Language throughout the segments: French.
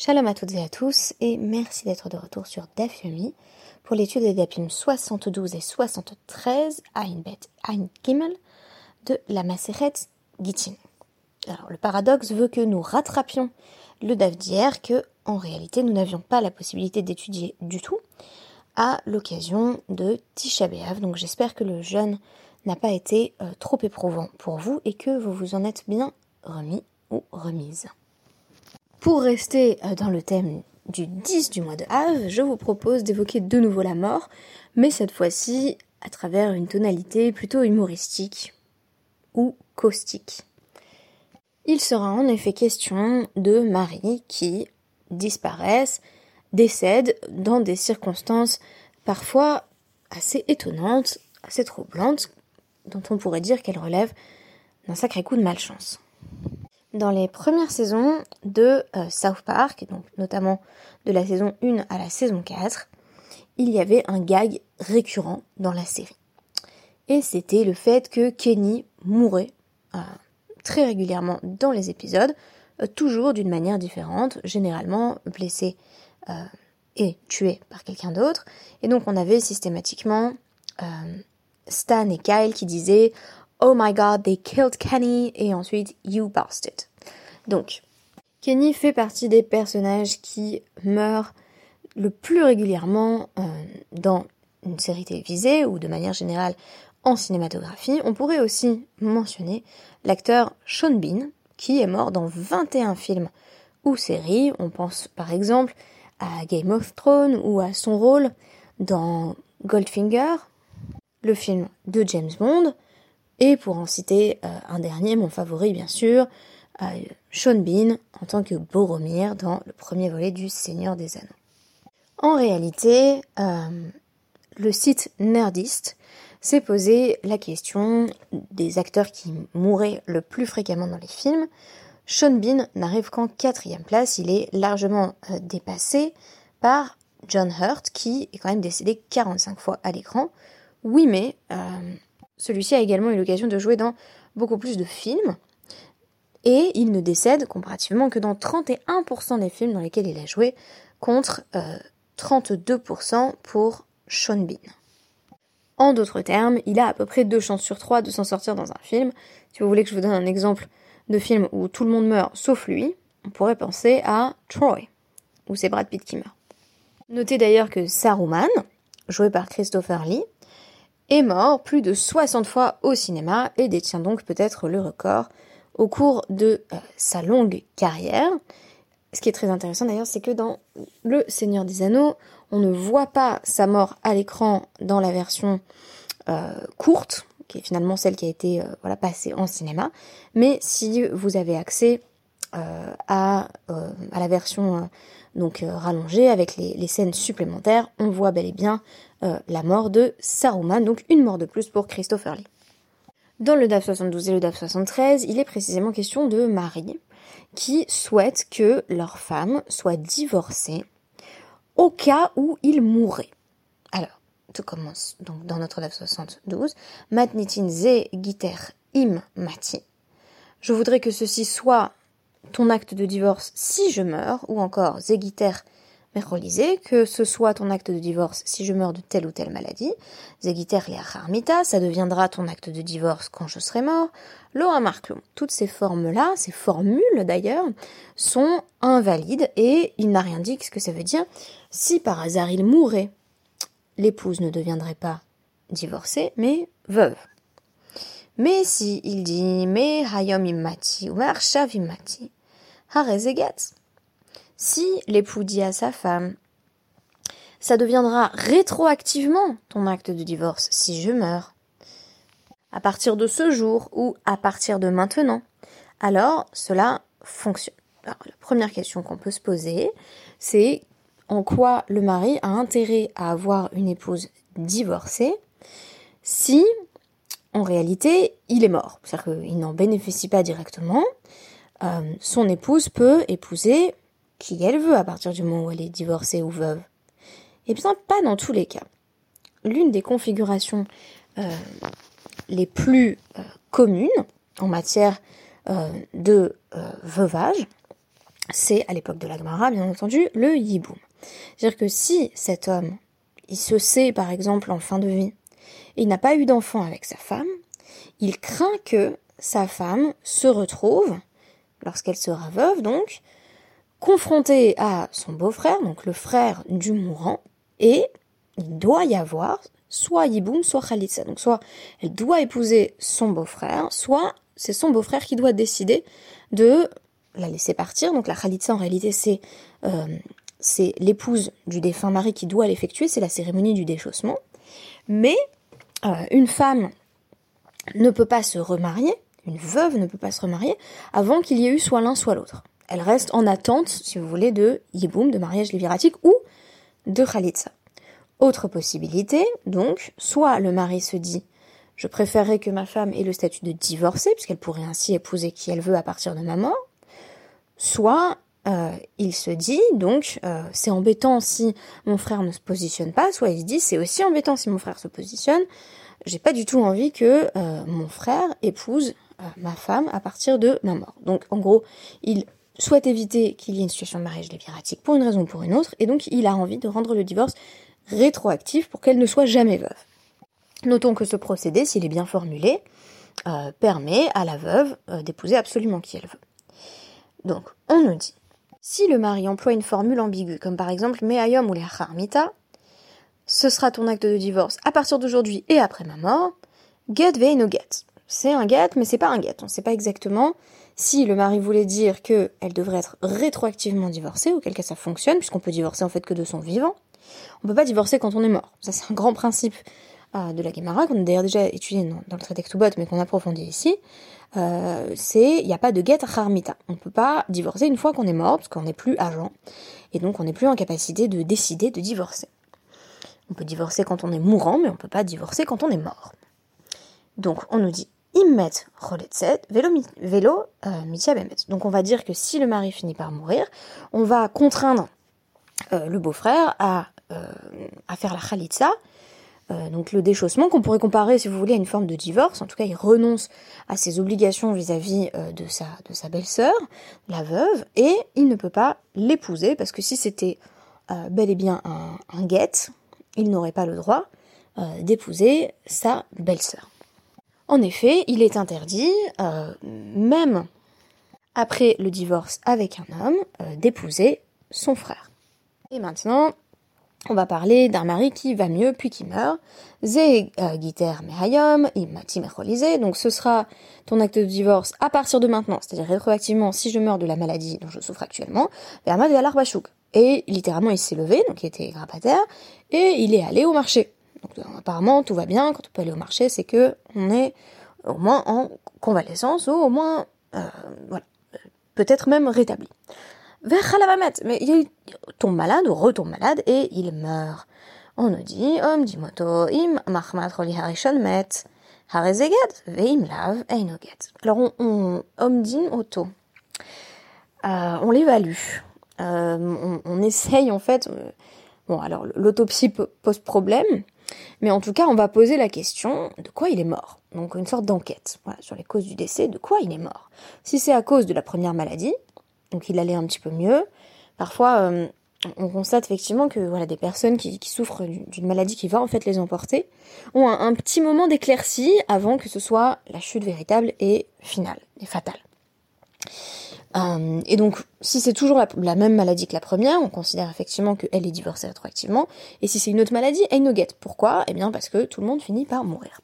Shalom à toutes et à tous et merci d'être de retour sur DAF pour l'étude des Dapim 72 et 73 Ainbet Ain Gimel de la Maseret Gittin. Alors le paradoxe veut que nous rattrapions le DAF d'hier que en réalité nous n'avions pas la possibilité d'étudier du tout à l'occasion de Tisha. Donc j'espère que le jeûne n'a pas été euh, trop éprouvant pour vous et que vous vous en êtes bien remis ou remise. Pour rester euh, dans le thème du 10 du mois de Av, je vous propose d'évoquer de nouveau la mort, mais cette fois-ci à travers une tonalité plutôt humoristique ou caustique. Il sera en effet question de Marie qui disparaissent, décèdent dans des circonstances parfois assez étonnantes, assez troublantes, dont on pourrait dire qu'elles relèvent d'un sacré coup de malchance. Dans les premières saisons de euh, South Park, donc notamment de la saison 1 à la saison 4, il y avait un gag récurrent dans la série. Et c'était le fait que Kenny mourait euh, très régulièrement dans les épisodes, euh, toujours d'une manière différente, généralement blessé et tué par quelqu'un d'autre. Et donc on avait systématiquement Stan et Kyle qui disaient Oh my god, they killed Kenny, et ensuite You bastard. Donc, Kenny fait partie des personnages qui meurent le plus régulièrement euh, dans une série télévisée ou de manière générale en cinématographie. On pourrait aussi mentionner l'acteur Sean Bean, qui est mort dans 21 films ou séries. On pense par exemple à Game of Thrones ou à son rôle dans Goldfinger, le film de James Bond, et pour en citer euh, un dernier, mon favori bien sûr, euh, Sean Bean en tant que Boromir dans le premier volet du Seigneur des Anneaux. En réalité, euh, le site Nerdist s'est posé la question des acteurs qui mouraient le plus fréquemment dans les films. Sean Bean n'arrive qu'en quatrième place, il est largement dépassé par John Hurt qui est quand même décédé 45 fois à l'écran. Oui mais celui-ci a également eu l'occasion de jouer dans beaucoup plus de films. Et il ne décède comparativement que dans 31% des films dans lesquels il a joué, contre 32% euh, pour Sean Bean. En d'autres termes, il a à peu près deux chances sur trois de s'en sortir dans un film. Si vous voulez que je vous donne un exemple de film où tout le monde meurt sauf lui, on pourrait penser à Troy, où c'est Brad Pitt qui meurt. Notez d'ailleurs que Saruman, joué par Christopher Lee, est mort plus de 60 fois au cinéma et détient donc peut-être le record au cours de euh, sa longue carrière. Ce qui est très intéressant d'ailleurs, c'est que dans Le Seigneur des Anneaux, on ne voit pas sa mort à l'écran dans la version euh, courte, qui est finalement celle qui a été euh, voilà, passée en cinéma. Mais si vous avez accès à, à, la version donc rallongée avec les, scènes supplémentaires, on voit bel et bien la mort de Saruman, donc une mort de plus pour Christopher Lee. Dans le DAF 72 et le DAF 73, il est précisément question de Marie qui souhaite que leur femme soit divorcée au cas où il mourrait. Alors, tout commence donc dans notre DAF 72. Matnitin ze im mati. Je voudrais que ceci soit ton acte de divorce si je meurs, ou encore zegiter relisez que ce soit ton acte de divorce si je meurs de telle ou telle maladie, Zegiter harmita, ça deviendra ton acte de divorce quand je serai mort, Laura Marclon. Toutes ces formes-là, ces formules d'ailleurs, sont invalides et il n'a rien dit ce que ça veut dire? Si par hasard il mourait, l'épouse ne deviendrait pas divorcée, mais veuve. Mais si il dit me hayom immati ou arshav immati, si l'époux dit à sa femme ça deviendra rétroactivement ton acte de divorce si je meurs. À partir de ce jour ou à partir de maintenant, alors cela fonctionne. La première question qu'on peut se poser, c'est en quoi le mari a intérêt à avoir une épouse divorcée si en réalité il est mort. C'est-à-dire qu'il n'en bénéficie pas directement. Euh, son épouse peut épouser qui elle veut à partir du moment où elle est divorcée ou veuve Eh bien, pas dans tous les cas. L'une des configurations euh, les plus euh, communes en matière de veuvage, c'est à l'époque de la Gemara, bien entendu, le yiboum. C'est-à-dire que si cet homme, il se sait par exemple en fin de vie, il n'a pas eu d'enfant avec sa femme, il craint que sa femme se retrouve, lorsqu'elle sera veuve donc, confrontée à son beau-frère, donc le frère du mourant, et il doit y avoir soit Yiboum, soit Khalitsa. Donc soit elle doit épouser son beau-frère, soit c'est son beau-frère qui doit décider de la laisser partir. Donc la Khalitsa en réalité c'est euh, c'est l'épouse du défunt mari qui doit l'effectuer, c'est la cérémonie du déchaussement. Mais euh, une femme ne peut pas se remarier, une veuve ne peut pas se remarier avant qu'il y ait eu soit l'un soit l'autre. Elle reste en attente, si vous voulez, de yiboum, de mariage léviratique ou de khalitsa. Autre possibilité, donc, soit le mari se dit je préférerais que ma femme ait le statut de divorcée, puisqu'elle pourrait ainsi épouser qui elle veut à partir de ma mort, soit euh, il se dit donc euh, c'est embêtant si mon frère ne se positionne pas, soit il se dit c'est aussi embêtant si mon frère se positionne, j'ai pas du tout envie que euh, mon frère épouse ma femme à partir de ma mort. Donc en gros, il souhaite éviter qu'il y ait une situation de mariage léviratique pour une raison ou pour une autre, et donc il a envie de rendre le divorce rétroactif pour qu'elle ne soit jamais veuve. Notons que ce procédé, s'il est bien formulé, permet à la veuve d'épouser absolument qui elle veut. Donc, on nous dit, si le mari emploie une formule ambiguë, comme par exemple Meayom ou les Harmita, ce sera ton acte de divorce à partir d'aujourd'hui et après ma mort, get no get. C'est un get, mais c'est pas un get. On ne sait pas exactement si le mari voulait dire qu'elle devrait être rétroactivement divorcée, auquel cas ça fonctionne, puisqu'on peut divorcer en fait que de son vivant. On peut pas divorcer quand on est mort. Ça c'est un grand principe euh, de la Gemara qu'on a d'ailleurs déjà étudié dans, le traité Ktubot, mais qu'on approfondit ici. Euh, c'est il n'y a pas de get harmita. On ne peut pas divorcer une fois qu'on est mort, parce qu'on n'est plus agent, et donc on n'est plus en capacité de décider de divorcer. On peut divorcer quand on est mourant, mais on ne peut pas divorcer quand on est mort. Donc on nous dit immet roletzet vélo, euh, Donc on va dire que si le mari finit par mourir, on va contraindre le beau-frère à, à faire la khalitsa, donc le déchaussement qu'on pourrait comparer, si vous voulez, à une forme de divorce. En tout cas, il renonce à ses obligations vis-à-vis de sa, de sa belle-sœur, la veuve, et il ne peut pas l'épouser, parce que si c'était bel et bien un, un guet, il n'aurait pas le droit d'épouser sa belle-sœur. En effet, il est interdit, euh, même après le divorce avec un homme, euh, d'épouser son frère. Et maintenant, on va parler d'un mari qui va mieux puis qui meurt. Ze euh, giter mehayom, imati Donc ce sera ton acte de divorce à partir de maintenant, c'est-à-dire rétroactivement si je meurs de la maladie dont je souffre actuellement. Et littéralement il s'est levé, donc il était grabataire, et il est allé au marché. Donc apparemment tout va bien, quand on peut aller au marché, c'est que on est au moins en convalescence ou au moins euh, voilà, peut-être même rétabli. Vers mais il tombe malade ou retombe malade et il meurt. On nous dit Om dimoto im mahmat roli harishon met harezeget veim lav einoget. Alors on, on din. Euh, on l'évalue. Euh, on, on, essaye en fait. Euh, bon alors l'autopsie pose problème mais en tout cas, on va poser la question de quoi il est mort. Donc une sorte d'enquête sur les causes du décès, de quoi il est mort. Si c'est à cause de la première maladie, donc il allait un petit peu mieux, parfois euh, on constate effectivement que voilà des personnes qui, souffrent d'une maladie qui va en fait les emporter ont un, petit moment d'éclaircie avant que ce soit la chute véritable et finale et fatale. Euh, et donc, si c'est toujours la, même maladie que la première, on considère effectivement qu'elle est divorcée rétroactivement. Et si c'est une autre maladie, elle no get. Pourquoi? Eh bien parce que tout le monde finit par mourir.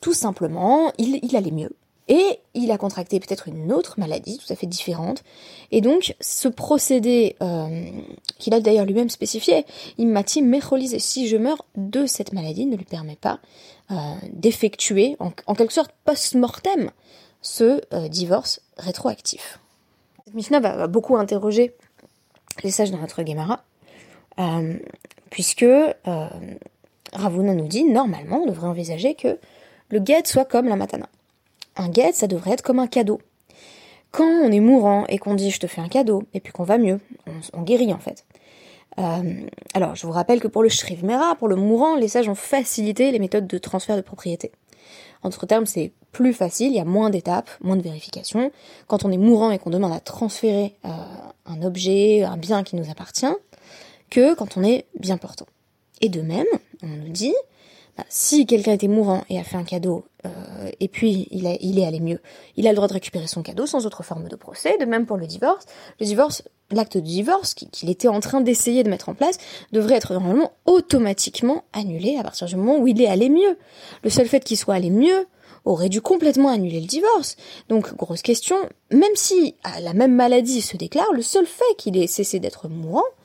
Tout simplement, il, allait mieux. Et il a contracté peut-être une autre maladie tout à fait différente. Et donc, ce procédé, euh, qu'il a d'ailleurs lui-même spécifié, il m'a dit mécholisé, si je meurs de cette maladie, ne lui permet pas euh, d'effectuer, en, quelque sorte post-mortem, ce divorce rétroactif. Cette Mishnah va, beaucoup interroger les sages dans notre Gemara, euh, puisque euh, Ravuna nous dit, normalement, on devrait envisager que le guet soit comme la matana. Un guet, ça devrait être comme un cadeau. Quand on est mourant et qu'on dit je te fais un cadeau, et puis qu'on va mieux, on, guérit en fait. Euh, alors, je vous rappelle que pour le Shrivmera, pour le mourant, les sages ont facilité les méthodes de transfert de propriété. Entre termes, c'est plus facile, il y a moins d'étapes, moins de vérifications. Quand on est mourant et qu'on demande à transférer euh, un objet, un bien qui nous appartient, que quand on est bien portant. Et de même, on nous dit, si quelqu'un était mourant et a fait un cadeau, euh, et puis il, est allé mieux, il a le droit de récupérer son cadeau sans autre forme de procès. De même pour le divorce. L'acte de divorce qu'il était en train d'essayer de mettre en place devrait être normalement automatiquement annulé à partir du moment où il est allé mieux. Le seul fait qu'il soit allé mieux aurait dû complètement annuler le divorce. Donc, grosse question, même si la même maladie se déclare, le seul fait qu'il ait cessé d'être mourant euh,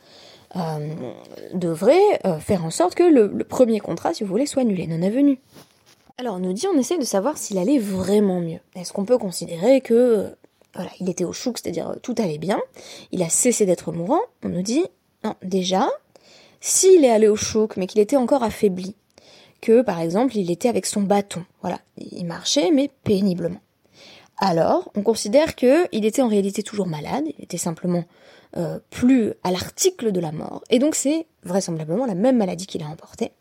devrait euh, faire en sorte que le, premier contrat, si vous voulez, soit annulé, non avenu. Alors on nous dit, on essaie de savoir s'il allait vraiment mieux. Est-ce qu'on peut considérer que voilà, il était au chouk, c'est-à-dire euh, tout allait bien, il a cessé d'être mourant On nous dit, non, déjà, s'il est allé au chouk, mais qu'il était encore affaibli, que par exemple il était avec son bâton, voilà, il marchait mais péniblement. Alors, on considère qu'il était en réalité toujours malade, il était simplement euh, plus à l'article de la mort, et donc c'est vraisemblablement la même maladie qu'il a emportée,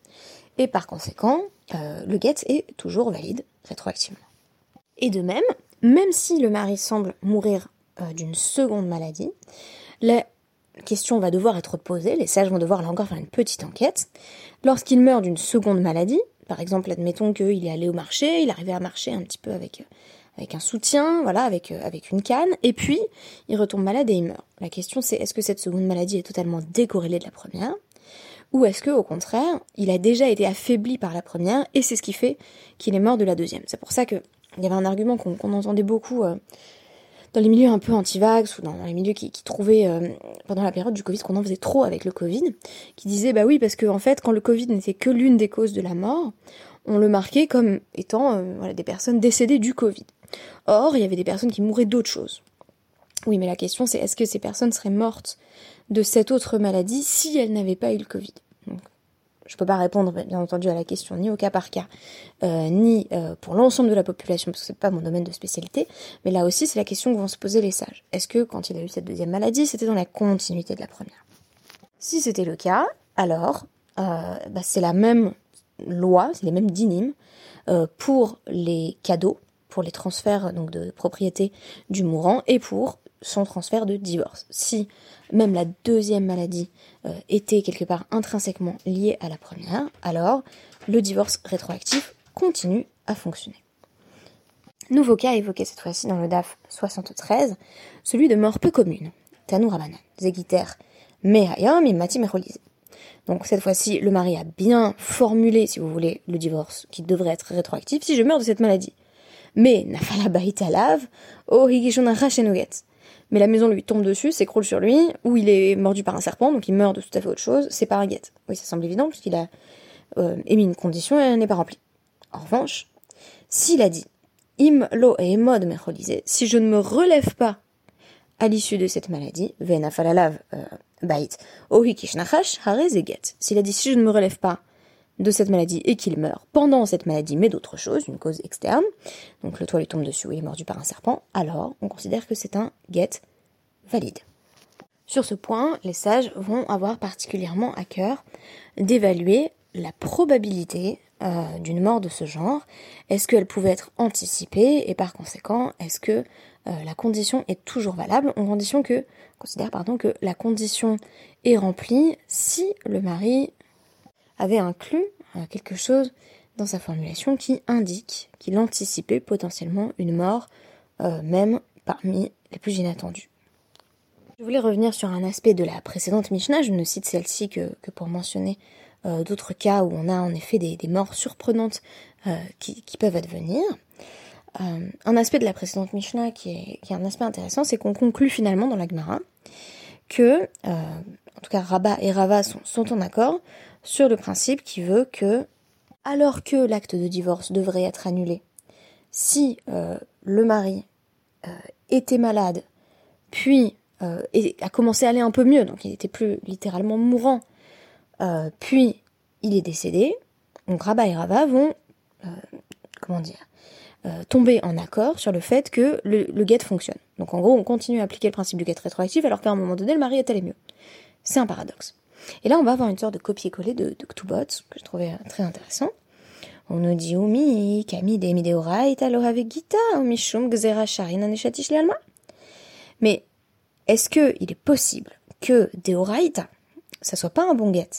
et par conséquent, euh, le guet est toujours valide rétroactivement. Et de même, même si le mari semble mourir euh, d'une seconde maladie, la question va devoir être posée, les sages vont devoir là encore faire une petite enquête. Lorsqu'il meurt d'une seconde maladie, par exemple, admettons qu'il est allé au marché, il arrivait à marcher un petit peu avec avec un soutien, voilà, avec, euh, avec une canne, et puis il retombe malade et il meurt. La question c'est est-ce que cette seconde maladie est totalement décorrélée de la première, ou est-ce que au contraire, il a déjà été affaibli par la première, et c'est ce qui fait qu'il est mort de la deuxième? C'est pour ça que il y avait un argument qu'on entendait beaucoup euh, dans les milieux un peu anti-vax ou dans les milieux qui, trouvaient euh, pendant la période du Covid qu'on en faisait trop avec le Covid, qui disait bah oui parce que en fait quand le Covid n'était que l'une des causes de la mort, on le marquait comme étant voilà, des personnes décédées du Covid. Or, il y avait des personnes qui mouraient d'autres choses. Oui, mais la question c'est est-ce que ces personnes seraient mortes de cette autre maladie si elles n'avaient pas eu le Covid? Je peux pas répondre bien entendu à la question ni au cas par cas, euh, ni euh, pour l'ensemble de la population parce que c'est pas mon domaine de spécialité. Mais là aussi c'est la question que vont se poser les sages. Est-ce que quand il a eu cette deuxième maladie, c'était dans la continuité de la première? Si c'était le cas, alors euh, bah, c'est la même loi, c'est les mêmes dynimes pour les cadeaux pour les transferts donc de propriété du mourant et pour son transfert de divorce. Si même la deuxième maladie euh, était quelque part intrinsèquement liée à la première, alors le divorce rétroactif continue à fonctionner. Nouveau cas évoqué cette fois-ci dans le DAF 73, celui de mort peu commune. Et Mati Donc cette fois-ci, le mari a bien formulé, si vous voulez, le divorce qui devrait être rétroactif. Si je meurs de cette maladie, mais Nafala oh Mais la maison lui tombe dessus, s'écroule sur lui, ou il est mordu par un serpent, donc il meurt de tout à fait autre chose, c'est pas un guet. Oui, ça semble évident, puisqu'il a euh, émis une condition et elle n'est pas remplie. En revanche, s'il a dit Im lo et mode si je ne me relève pas à l'issue de cette maladie, euh, bait, get. S'il a dit si je ne me relève pas de cette maladie et qu'il meurt pendant cette maladie, mais d'autre chose, une cause externe, donc le toit lui tombe dessus ou il est mordu par un serpent, alors on considère que c'est un get valide. Sur ce point, les sages vont avoir particulièrement à cœur d'évaluer la probabilité euh, d'une mort de ce genre. Est-ce qu'elle pouvait être anticipée et par conséquent, est-ce que euh, la condition est toujours valable? On condition que, considère pardon que la condition est remplie si le mari avait inclus euh, quelque chose dans sa formulation qui indique qu'il anticipait potentiellement une mort, euh, même parmi les plus inattendues. Je voulais revenir sur un aspect de la précédente Mishnah, je ne cite celle-ci que, pour mentionner euh, d'autres cas où on a en effet des, morts surprenantes qui, peuvent advenir. un aspect de la précédente Mishnah qui est, qui est un aspect intéressant, c'est qu'on conclut finalement dans la Gemara que, en tout cas Rabat et Rava sont, en accord sur le principe qui veut que, alors que l'acte de divorce devrait être annulé, si euh, le mari euh, était malade, puis euh, a commencé à aller un peu mieux, donc il n'était plus littéralement mourant, puis il est décédé, donc Rabat et Rava vont, comment dire, tomber en accord sur le fait que le, le guet fonctionne. Donc en gros, on continue à appliquer le principe du guet rétroactif alors qu'à un moment donné, le mari est allé mieux. C'est un paradoxe. Et là, on va avoir une sorte de copier-coller de, de Ktubot, que je trouvais euh, très intéressant, On nous dit Oumi, Kami de Mideoraita Gita, Omishum Gzera. Mais est-ce que il est possible que Deoraita, ça soit pas un bon guet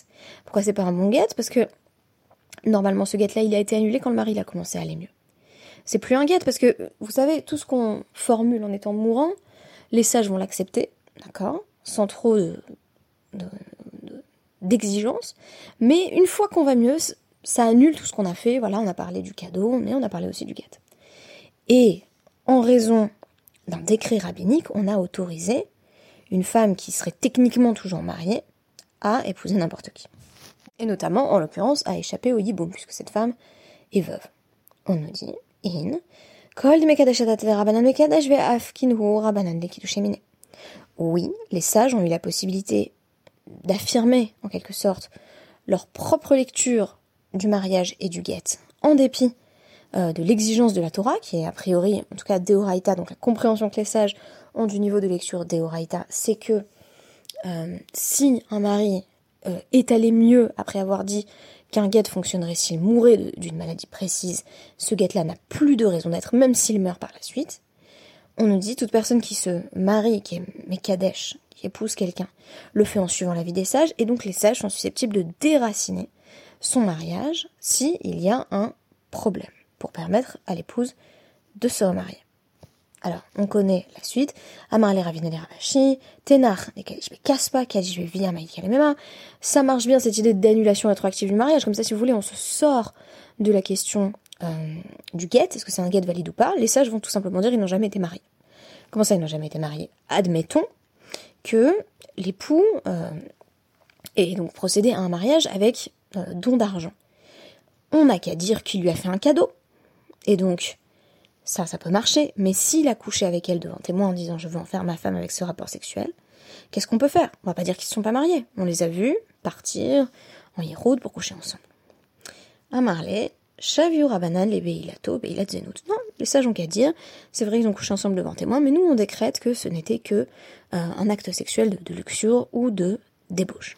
Pourquoi c'est pas un bon guet Parce que normalement ce guet-là, il a été annulé quand le mari a commencé à aller mieux. C'est plus un guet parce que, vous savez, tout ce qu'on formule en étant mourant, les sages vont l'accepter, d'accord Sans trop d'exigence. Mais une fois qu'on va mieux, ça annule tout ce qu'on a fait. Voilà, on a parlé du cadeau, mais on a parlé aussi du guet. Et en raison d'un décret rabbinique, on a autorisé une femme qui serait techniquement toujours mariée à épouser n'importe qui. Et notamment, en l'occurrence, à échapper au yiboum, puisque cette femme est veuve. On nous dit, in, oui, les sages ont eu la possibilité d'affirmer, en quelque sorte, leur propre lecture du mariage et du guet, en dépit euh, de l'exigence de la Torah, qui est a priori, en tout cas Deoraita, donc la compréhension que les sages ont du niveau de lecture Deoraita, c'est que euh, si un mari euh, est allé mieux après avoir dit qu'un guet fonctionnerait s'il mourait d'une maladie précise, ce guet-là n'a plus de raison d'être, même s'il meurt par la suite. On nous dit toute personne qui se marie, qui est Mekadesh, qui épouse quelqu'un, le fait en suivant la vie des sages, et donc les sages sont susceptibles de déraciner son mariage s'il y a un problème, pour permettre à l'épouse de se remarier. Alors, on connaît la suite. Amar les ravine les ravashi, tenar les kalishbe kaspa, kalishbe via maïkalemema. Ça marche bien cette idée d'annulation rétroactive du mariage. Comme ça, si vous voulez, on se sort de la question euh, du guet. Est-ce que c'est un guet valide ou pas? Les sages vont tout simplement dire ils n'ont jamais été mariés. Comment ça, ils n'ont jamais été mariés? Admettons que l'époux euh, ait donc procédé à un mariage avec euh, don d'argent. On n'a qu'à dire qu'il lui a fait un cadeau. Et donc, ça, ça peut marcher, mais s'il a couché avec elle devant témoin en disant je veux en faire ma femme avec ce rapport sexuel, qu'est-ce qu'on peut faire? On va pas dire qu'ils ne sont pas mariés. On les a vus partir en Yéroud pour coucher ensemble. À Marley, Shaviou Rabanan, les Beilato, Beilat Zenout. Non, les sages ont qu'à dire, c'est vrai qu'ils ont couché ensemble devant témoin, mais nous on décrète que ce n'était que euh, un acte sexuel de, luxure ou de débauche.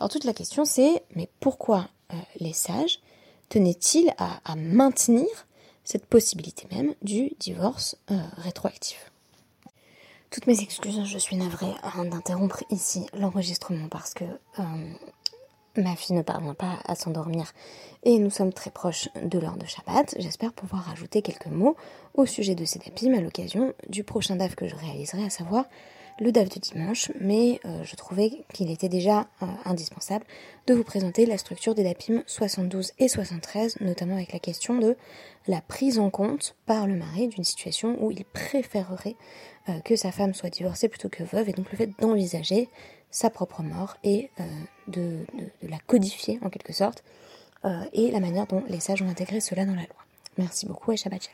Alors toute la question c'est, mais pourquoi euh, les sages tenaient-ils à maintenir cette possibilité même du divorce euh, rétroactif? Toutes mes excuses, je suis navrée hein, d'interrompre ici l'enregistrement parce que ma fille ne parvient pas à s'endormir et nous sommes très proches de l'heure de Shabbat. J'espère pouvoir ajouter quelques mots au sujet de ces dapim à l'occasion du prochain DAF que je réaliserai, à savoir le DAF de dimanche, mais euh, je trouvais qu'il était déjà euh, indispensable de vous présenter la structure des DAPIM 72 et 73, notamment avec la question de la prise en compte par le mari d'une situation où il préférerait euh, que sa femme soit divorcée plutôt que veuve, et donc le fait d'envisager sa propre mort et de, la codifier en quelque sorte, et la manière dont les sages ont intégré cela dans la loi. Merci beaucoup et Shabbat.